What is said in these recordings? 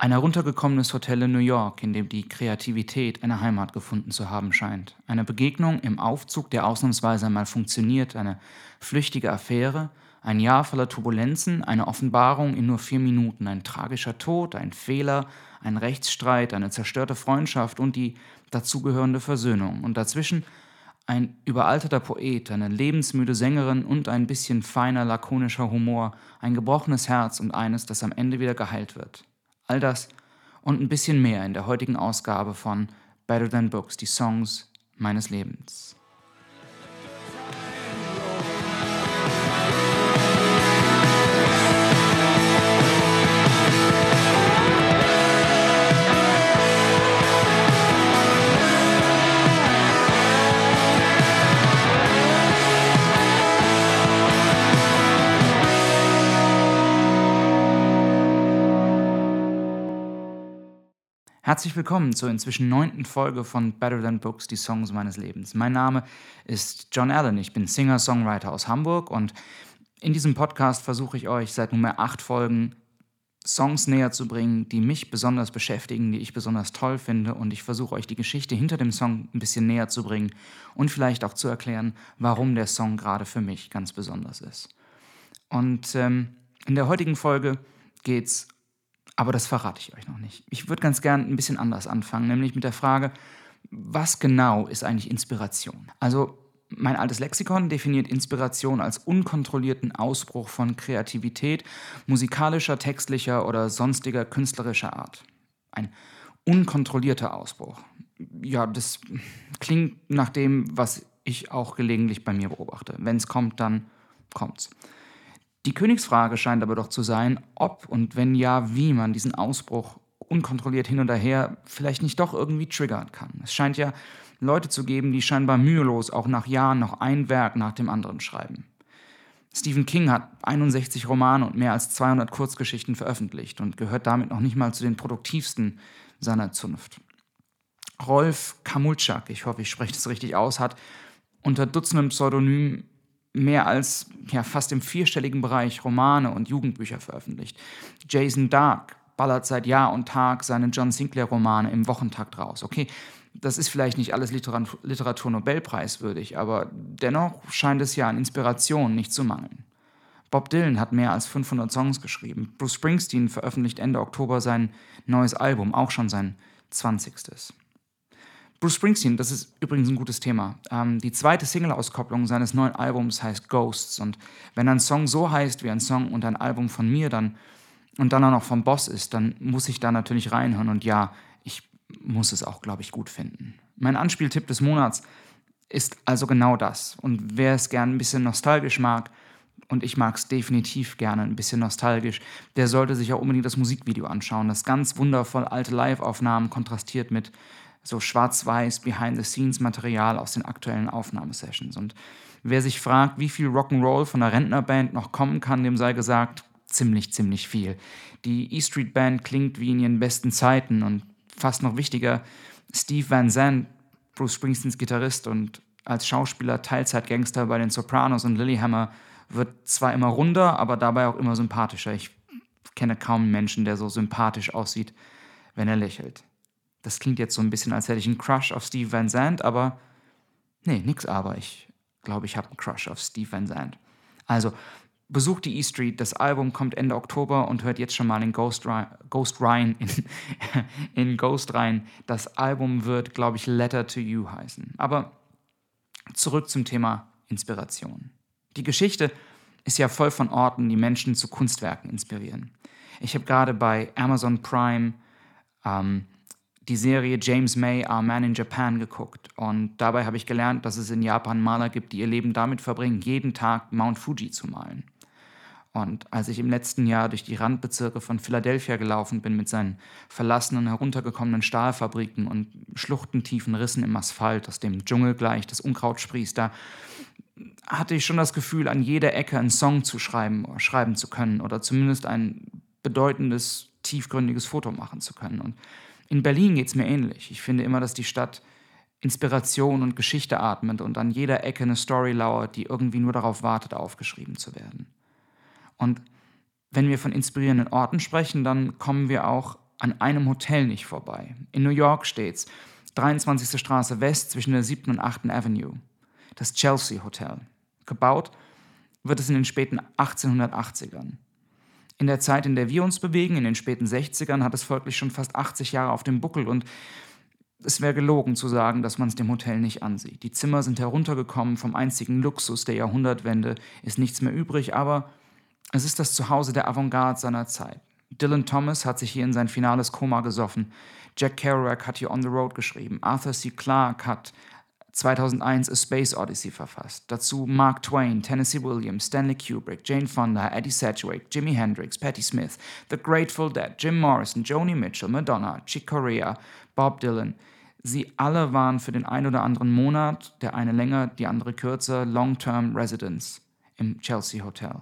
Ein heruntergekommenes Hotel in New York, in dem die Kreativität eine Heimat gefunden zu haben scheint. Eine Begegnung im Aufzug, der ausnahmsweise einmal funktioniert, eine flüchtige Affäre, ein Jahr voller Turbulenzen, eine Offenbarung in nur vier Minuten, ein tragischer Tod, ein Fehler, ein Rechtsstreit, eine zerstörte Freundschaft und die dazugehörende Versöhnung. Und dazwischen ein überalterter Poet, eine lebensmüde Sängerin und ein bisschen feiner, lakonischer Humor, ein gebrochenes Herz und eines, das am Ende wieder geheilt wird. All das und ein bisschen mehr in der heutigen Ausgabe von Better Than Books, die Songs meines Lebens. Herzlich willkommen zur inzwischen neunten Folge von Better Than Books, die Songs meines Lebens. Mein Name ist John Allen, ich bin Singer-Songwriter aus Hamburg und in diesem Podcast versuche ich euch seit nunmehr acht Folgen Songs näher zu bringen, die mich besonders beschäftigen, die ich besonders toll finde und ich versuche euch die Geschichte hinter dem Song ein bisschen näher zu bringen und vielleicht auch zu erklären, warum der Song gerade für mich ganz besonders ist. Und ähm, in der heutigen Folge geht es aber das verrate ich euch noch nicht. Ich würde ganz gern ein bisschen anders anfangen, nämlich mit der Frage, was genau ist eigentlich Inspiration? Also mein altes Lexikon definiert Inspiration als unkontrollierten Ausbruch von Kreativität, musikalischer, textlicher oder sonstiger künstlerischer Art. Ein unkontrollierter Ausbruch. Ja, das klingt nach dem, was ich auch gelegentlich bei mir beobachte. Wenn es kommt, dann kommt's. Die Königsfrage scheint aber doch zu sein, ob und wenn ja, wie man diesen Ausbruch unkontrolliert hin und her vielleicht nicht doch irgendwie triggern kann. Es scheint ja Leute zu geben, die scheinbar mühelos auch nach Jahren noch ein Werk nach dem anderen schreiben. Stephen King hat 61 Romane und mehr als 200 Kurzgeschichten veröffentlicht und gehört damit noch nicht mal zu den produktivsten seiner Zunft. Rolf Kamulczak, ich hoffe, ich spreche das richtig aus, hat unter Dutzenden Pseudonymen mehr als ja, fast im vierstelligen Bereich Romane und Jugendbücher veröffentlicht. Jason Dark ballert seit Jahr und Tag seine John Sinclair-Romane im Wochentakt raus. Okay, das ist vielleicht nicht alles Literatur Literatur-Nobelpreiswürdig, aber dennoch scheint es ja an Inspiration nicht zu mangeln. Bob Dylan hat mehr als 500 Songs geschrieben. Bruce Springsteen veröffentlicht Ende Oktober sein neues Album, auch schon sein 20. Bruce Springsteen, das ist übrigens ein gutes Thema. Ähm, die zweite Single-Auskopplung seines neuen Albums heißt Ghosts. Und wenn ein Song so heißt wie ein Song und ein Album von mir dann und dann auch noch vom Boss ist, dann muss ich da natürlich reinhören. Und ja, ich muss es auch, glaube ich, gut finden. Mein Anspieltipp des Monats ist also genau das. Und wer es gern ein bisschen nostalgisch mag, und ich mag es definitiv gerne ein bisschen nostalgisch, der sollte sich auch unbedingt das Musikvideo anschauen. Das ganz wundervoll alte Live-Aufnahmen kontrastiert mit so schwarz-weiß Behind-the-Scenes-Material aus den aktuellen Aufnahmesessions. Und wer sich fragt, wie viel Rock'n'Roll von der Rentnerband noch kommen kann, dem sei gesagt, ziemlich, ziemlich viel. Die E Street Band klingt wie in ihren besten Zeiten und fast noch wichtiger, Steve Van Zandt, Bruce Springsteens Gitarrist und als Schauspieler Teilzeitgangster bei den Sopranos und Lilyhammer, wird zwar immer runder, aber dabei auch immer sympathischer. Ich kenne kaum einen Menschen, der so sympathisch aussieht, wenn er lächelt. Das klingt jetzt so ein bisschen, als hätte ich einen Crush auf Steve Van Zandt, aber nee, nix aber. Ich glaube, ich habe einen Crush auf Steve Van Zandt. Also, besucht die E Street. Das Album kommt Ende Oktober und hört jetzt schon mal in Ghost, Ghost rein. In, in Ghost rein. Das Album wird, glaube ich, Letter to You heißen. Aber zurück zum Thema Inspiration. Die Geschichte ist ja voll von Orten, die Menschen zu Kunstwerken inspirieren. Ich habe gerade bei Amazon Prime ähm, die Serie James May, Our Man in Japan geguckt. Und dabei habe ich gelernt, dass es in Japan Maler gibt, die ihr Leben damit verbringen, jeden Tag Mount Fuji zu malen. Und als ich im letzten Jahr durch die Randbezirke von Philadelphia gelaufen bin mit seinen verlassenen, heruntergekommenen Stahlfabriken und schluchtentiefen Rissen im Asphalt, aus dem Dschungel gleich das Unkraut sprießt, da hatte ich schon das Gefühl, an jeder Ecke einen Song zu schreiben, schreiben zu können oder zumindest ein bedeutendes, tiefgründiges Foto machen zu können. Und in Berlin geht es mir ähnlich. Ich finde immer, dass die Stadt Inspiration und Geschichte atmet und an jeder Ecke eine Story lauert, die irgendwie nur darauf wartet, aufgeschrieben zu werden. Und wenn wir von inspirierenden Orten sprechen, dann kommen wir auch an einem Hotel nicht vorbei. In New York steht's. 23. Straße West zwischen der 7. und 8. Avenue. Das Chelsea Hotel. Gebaut wird es in den späten 1880ern. In der Zeit, in der wir uns bewegen, in den späten 60ern, hat es folglich schon fast 80 Jahre auf dem Buckel und es wäre gelogen zu sagen, dass man es dem Hotel nicht ansieht. Die Zimmer sind heruntergekommen, vom einzigen Luxus der Jahrhundertwende ist nichts mehr übrig, aber es ist das Zuhause der Avantgarde seiner Zeit. Dylan Thomas hat sich hier in sein finales Koma gesoffen. Jack Kerouac hat hier On the Road geschrieben. Arthur C. Clarke hat 2001 A Space Odyssey verfasst. Dazu Mark Twain, Tennessee Williams, Stanley Kubrick, Jane Fonda, Eddie Sedgwick, Jimi Hendrix, Patti Smith, The Grateful Dead, Jim Morrison, Joni Mitchell, Madonna, Chick Corea, Bob Dylan. Sie alle waren für den einen oder anderen Monat, der eine länger, die andere kürzer, Long-Term Residents im Chelsea Hotel.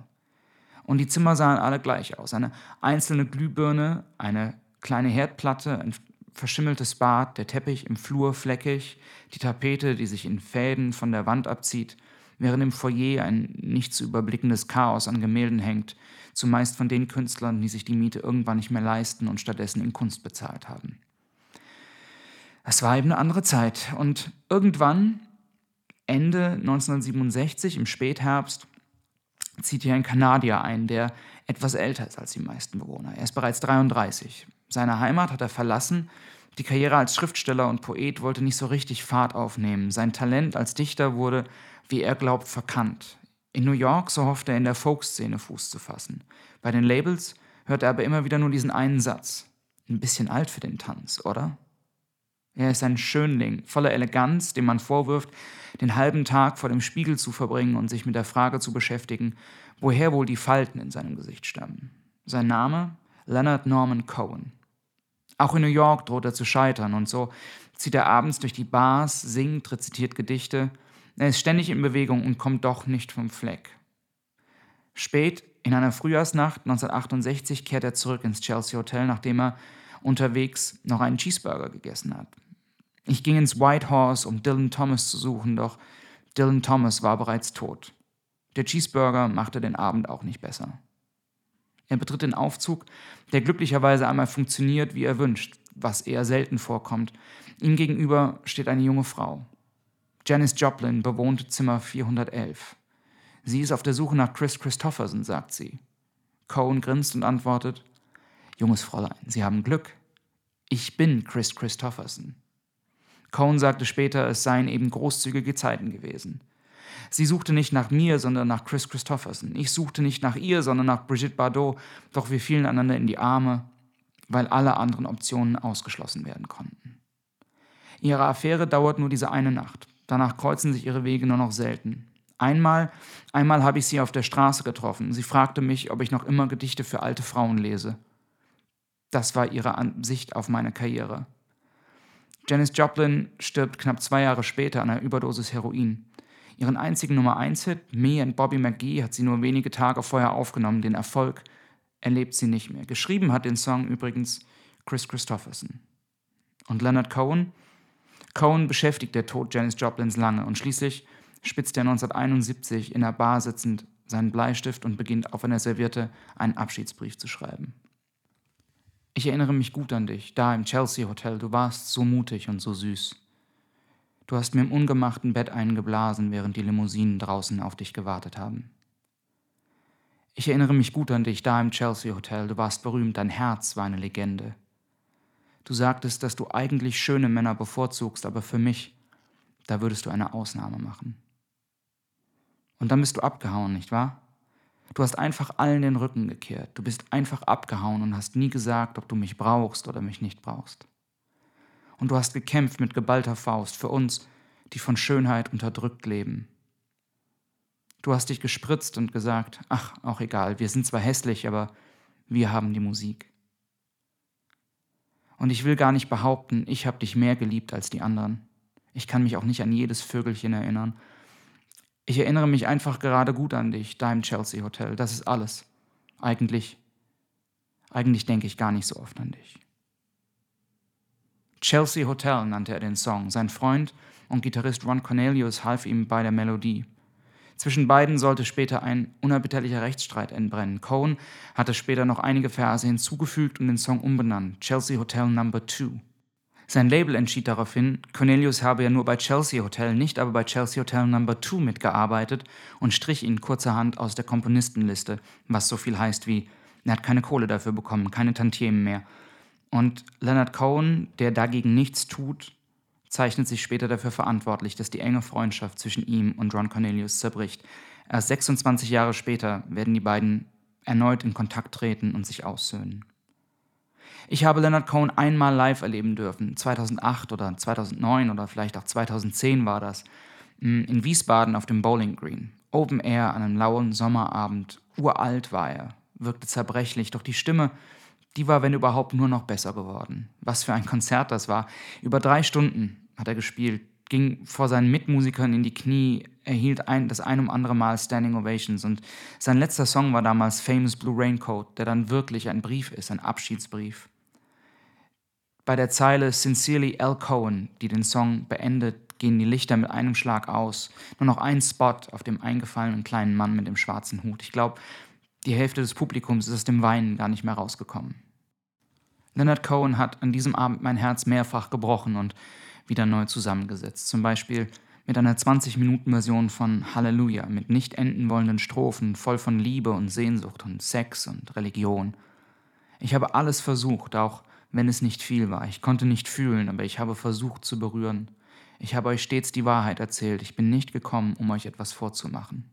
Und die Zimmer sahen alle gleich aus. Eine einzelne Glühbirne, eine kleine Herdplatte, ein verschimmeltes Bad, der Teppich im Flur fleckig, die Tapete, die sich in Fäden von der Wand abzieht, während im Foyer ein nicht zu überblickendes Chaos an Gemälden hängt, zumeist von den Künstlern, die sich die Miete irgendwann nicht mehr leisten und stattdessen in Kunst bezahlt haben. Es war eben eine andere Zeit und irgendwann, Ende 1967, im Spätherbst, zieht hier ein Kanadier ein, der etwas älter ist als die meisten Bewohner. Er ist bereits 33. Seine Heimat hat er verlassen. Die Karriere als Schriftsteller und Poet wollte nicht so richtig Fahrt aufnehmen. Sein Talent als Dichter wurde, wie er glaubt, verkannt. In New York, so hofft er, in der Folkszene Fuß zu fassen. Bei den Labels hört er aber immer wieder nur diesen einen Satz. Ein bisschen alt für den Tanz, oder? Er ist ein Schönling, voller Eleganz, dem man vorwirft, den halben Tag vor dem Spiegel zu verbringen und sich mit der Frage zu beschäftigen, woher wohl die Falten in seinem Gesicht stammen. Sein Name? Leonard Norman Cohen. Auch in New York droht er zu scheitern und so zieht er abends durch die Bars, singt, rezitiert Gedichte. Er ist ständig in Bewegung und kommt doch nicht vom Fleck. Spät, in einer Frühjahrsnacht 1968, kehrt er zurück ins Chelsea Hotel, nachdem er unterwegs noch einen Cheeseburger gegessen hat. Ich ging ins White Horse, um Dylan Thomas zu suchen, doch Dylan Thomas war bereits tot. Der Cheeseburger machte den Abend auch nicht besser. Er betritt den Aufzug, der glücklicherweise einmal funktioniert, wie er wünscht, was eher selten vorkommt. Ihm gegenüber steht eine junge Frau. Janice Joplin bewohnt Zimmer 411. Sie ist auf der Suche nach Chris Christopherson, sagt sie. Cohen grinst und antwortet: Junges Fräulein, Sie haben Glück. Ich bin Chris Christopherson. Cohn sagte später, es seien eben großzügige Zeiten gewesen. Sie suchte nicht nach mir, sondern nach Chris Christopherson. Ich suchte nicht nach ihr, sondern nach Brigitte Bardot, doch wir fielen einander in die Arme, weil alle anderen Optionen ausgeschlossen werden konnten. Ihre Affäre dauert nur diese eine Nacht. Danach kreuzen sich ihre Wege nur noch selten. Einmal, einmal habe ich sie auf der Straße getroffen. Sie fragte mich, ob ich noch immer Gedichte für alte Frauen lese. Das war ihre Ansicht auf meine Karriere. Janis Joplin stirbt knapp zwei Jahre später an einer Überdosis Heroin. Ihren einzigen Nummer 1-Hit, Me and Bobby McGee, hat sie nur wenige Tage vorher aufgenommen. Den Erfolg erlebt sie nicht mehr. Geschrieben hat den Song übrigens Chris Christopherson. Und Leonard Cohen? Cohen beschäftigt der Tod Janis Joplins lange und schließlich spitzt er 1971 in der Bar sitzend seinen Bleistift und beginnt auf einer Serviette einen Abschiedsbrief zu schreiben. Ich erinnere mich gut an dich, da im Chelsea Hotel. Du warst so mutig und so süß. Du hast mir im ungemachten Bett eingeblasen, während die Limousinen draußen auf dich gewartet haben. Ich erinnere mich gut an dich da im Chelsea Hotel. Du warst berühmt, dein Herz war eine Legende. Du sagtest, dass du eigentlich schöne Männer bevorzugst, aber für mich, da würdest du eine Ausnahme machen. Und dann bist du abgehauen, nicht wahr? Du hast einfach allen den Rücken gekehrt. Du bist einfach abgehauen und hast nie gesagt, ob du mich brauchst oder mich nicht brauchst. Und du hast gekämpft mit geballter Faust für uns, die von Schönheit unterdrückt leben. Du hast dich gespritzt und gesagt, ach, auch egal, wir sind zwar hässlich, aber wir haben die Musik. Und ich will gar nicht behaupten, ich habe dich mehr geliebt als die anderen. Ich kann mich auch nicht an jedes Vögelchen erinnern ich erinnere mich einfach gerade gut an dich, da Chelsea Hotel. Das ist alles. Eigentlich, eigentlich denke ich gar nicht so oft an dich. Chelsea Hotel nannte er den Song. Sein Freund und Gitarrist Ron Cornelius half ihm bei der Melodie. Zwischen beiden sollte später ein unerbitterlicher Rechtsstreit entbrennen. Cohen hatte später noch einige Verse hinzugefügt und den Song umbenannt, Chelsea Hotel Number 2. Sein Label entschied daraufhin, Cornelius habe ja nur bei Chelsea Hotel, nicht aber bei Chelsea Hotel Number 2 mitgearbeitet und strich ihn kurzerhand aus der Komponistenliste, was so viel heißt wie, er hat keine Kohle dafür bekommen, keine Tantiemen mehr. Und Leonard Cohen, der dagegen nichts tut, zeichnet sich später dafür verantwortlich, dass die enge Freundschaft zwischen ihm und Ron Cornelius zerbricht. Erst 26 Jahre später werden die beiden erneut in Kontakt treten und sich aussöhnen. Ich habe Leonard Cohen einmal live erleben dürfen, 2008 oder 2009 oder vielleicht auch 2010 war das, mm, in Wiesbaden auf dem Bowling Green. Open Air an einem lauen Sommerabend. Uralt war er, wirkte zerbrechlich, doch die Stimme, die war, wenn überhaupt, nur noch besser geworden. Was für ein Konzert das war. Über drei Stunden hat er gespielt, ging vor seinen Mitmusikern in die Knie, erhielt ein, das ein um andere Mal Standing Ovations und sein letzter Song war damals Famous Blue Raincoat, der dann wirklich ein Brief ist, ein Abschiedsbrief. Bei der Zeile Sincerely L. Cohen, die den Song beendet, gehen die Lichter mit einem Schlag aus. Nur noch ein Spot auf dem eingefallenen kleinen Mann mit dem schwarzen Hut. Ich glaube, die Hälfte des Publikums ist aus dem Weinen gar nicht mehr rausgekommen. Leonard Cohen hat an diesem Abend mein Herz mehrfach gebrochen und wieder neu zusammengesetzt. Zum Beispiel mit einer 20-Minuten-Version von Halleluja, mit nicht enden wollenden Strophen, voll von Liebe und Sehnsucht und Sex und Religion. Ich habe alles versucht, auch wenn es nicht viel war. Ich konnte nicht fühlen, aber ich habe versucht zu berühren. Ich habe euch stets die Wahrheit erzählt. Ich bin nicht gekommen, um euch etwas vorzumachen.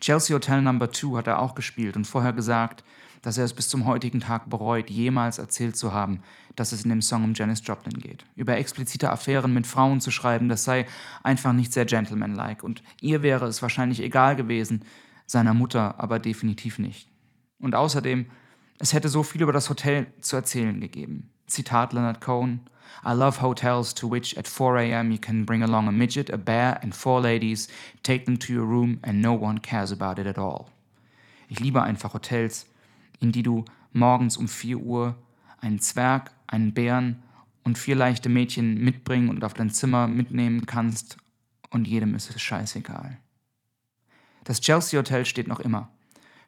Chelsea Hotel Number 2 hat er auch gespielt und vorher gesagt, dass er es bis zum heutigen Tag bereut, jemals erzählt zu haben, dass es in dem Song um Janis Joplin geht. Über explizite Affären mit Frauen zu schreiben, das sei einfach nicht sehr gentlemanlike und ihr wäre es wahrscheinlich egal gewesen, seiner Mutter aber definitiv nicht. Und außerdem es hätte so viel über das Hotel zu erzählen gegeben. Zitat Leonard Cohen. I love hotels to which at 4 a.m. you can bring along a midget, a bear and four ladies, take them to your room and no one cares about it at all. Ich liebe einfach Hotels, in die du morgens um 4 Uhr einen Zwerg, einen Bären und vier leichte Mädchen mitbringen und auf dein Zimmer mitnehmen kannst und jedem ist es scheißegal. Das Chelsea Hotel steht noch immer.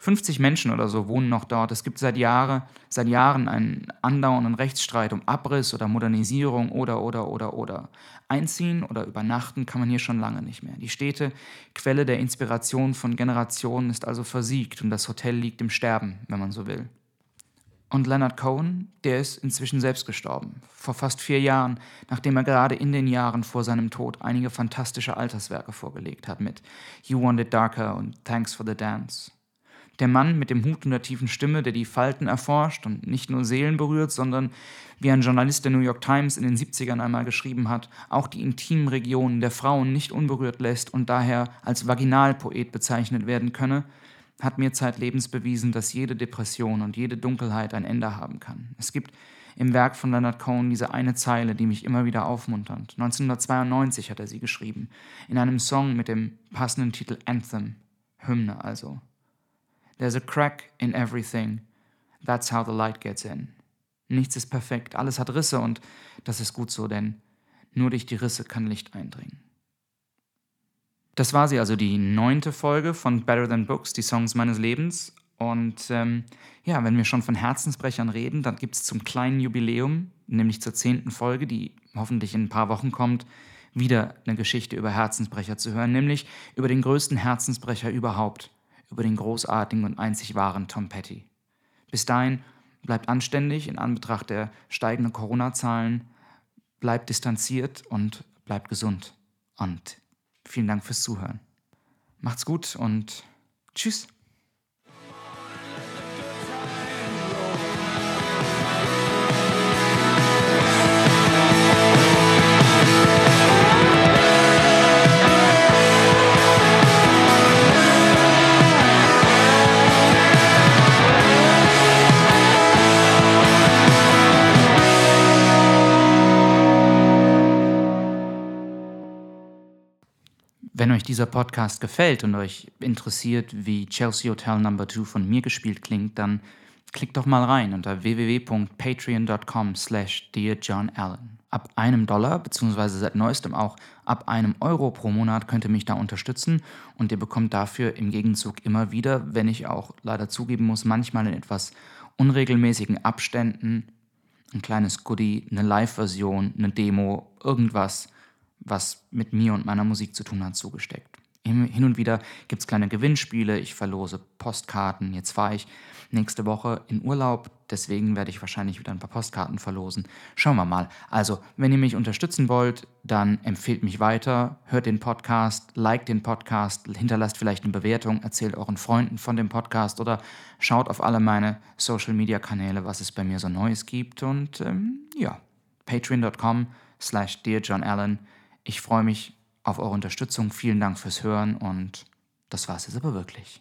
50 Menschen oder so wohnen noch dort. Es gibt seit, Jahre, seit Jahren einen andauernden Rechtsstreit um Abriss oder Modernisierung oder, oder, oder, oder. Einziehen oder übernachten kann man hier schon lange nicht mehr. Die Städte, Quelle der Inspiration von Generationen, ist also versiegt und das Hotel liegt im Sterben, wenn man so will. Und Leonard Cohen, der ist inzwischen selbst gestorben. Vor fast vier Jahren, nachdem er gerade in den Jahren vor seinem Tod einige fantastische Alterswerke vorgelegt hat mit You Want It Darker und Thanks for the Dance. Der Mann mit dem Hut und der tiefen Stimme, der die Falten erforscht und nicht nur Seelen berührt, sondern, wie ein Journalist der New York Times in den 70ern einmal geschrieben hat, auch die intimen Regionen der Frauen nicht unberührt lässt und daher als Vaginalpoet bezeichnet werden könne, hat mir zeitlebens bewiesen, dass jede Depression und jede Dunkelheit ein Ende haben kann. Es gibt im Werk von Leonard Cohen diese eine Zeile, die mich immer wieder aufmuntert. 1992 hat er sie geschrieben, in einem Song mit dem passenden Titel Anthem, Hymne also. There's a crack in everything. That's how the light gets in. Nichts ist perfekt, alles hat Risse und das ist gut so, denn nur durch die Risse kann Licht eindringen. Das war sie also, die neunte Folge von Better Than Books, die Songs meines Lebens. Und ähm, ja, wenn wir schon von Herzensbrechern reden, dann gibt es zum kleinen Jubiläum, nämlich zur zehnten Folge, die hoffentlich in ein paar Wochen kommt, wieder eine Geschichte über Herzensbrecher zu hören, nämlich über den größten Herzensbrecher überhaupt, über den großartigen und einzig wahren Tom Petty. Bis dahin bleibt anständig in Anbetracht der steigenden Corona-Zahlen, bleibt distanziert und bleibt gesund. Und vielen Dank fürs Zuhören. Macht's gut und tschüss. Dieser Podcast gefällt und euch interessiert, wie Chelsea Hotel Number 2 von mir gespielt klingt, dann klickt doch mal rein unter www.patreon.com slash dearjohnallen. ab einem Dollar, beziehungsweise seit neuestem auch ab einem Euro pro Monat könnt ihr mich da unterstützen und ihr bekommt dafür im Gegenzug immer wieder, wenn ich auch leider zugeben muss, manchmal in etwas unregelmäßigen Abständen ein kleines Goodie, eine Live-Version, eine Demo, irgendwas, was mit mir und meiner Musik zu tun hat, zugesteckt. Hin und wieder gibt es kleine Gewinnspiele, ich verlose Postkarten. Jetzt fahre ich nächste Woche in Urlaub, deswegen werde ich wahrscheinlich wieder ein paar Postkarten verlosen. Schauen wir mal. Also, wenn ihr mich unterstützen wollt, dann empfehlt mich weiter, hört den Podcast, liked den Podcast, hinterlasst vielleicht eine Bewertung, erzählt euren Freunden von dem Podcast oder schaut auf alle meine Social-Media-Kanäle, was es bei mir so Neues gibt. Und ähm, ja, patreon.com slash dearjohnallen. Ich freue mich auf eure Unterstützung. Vielen Dank fürs Hören und das war es jetzt aber wirklich.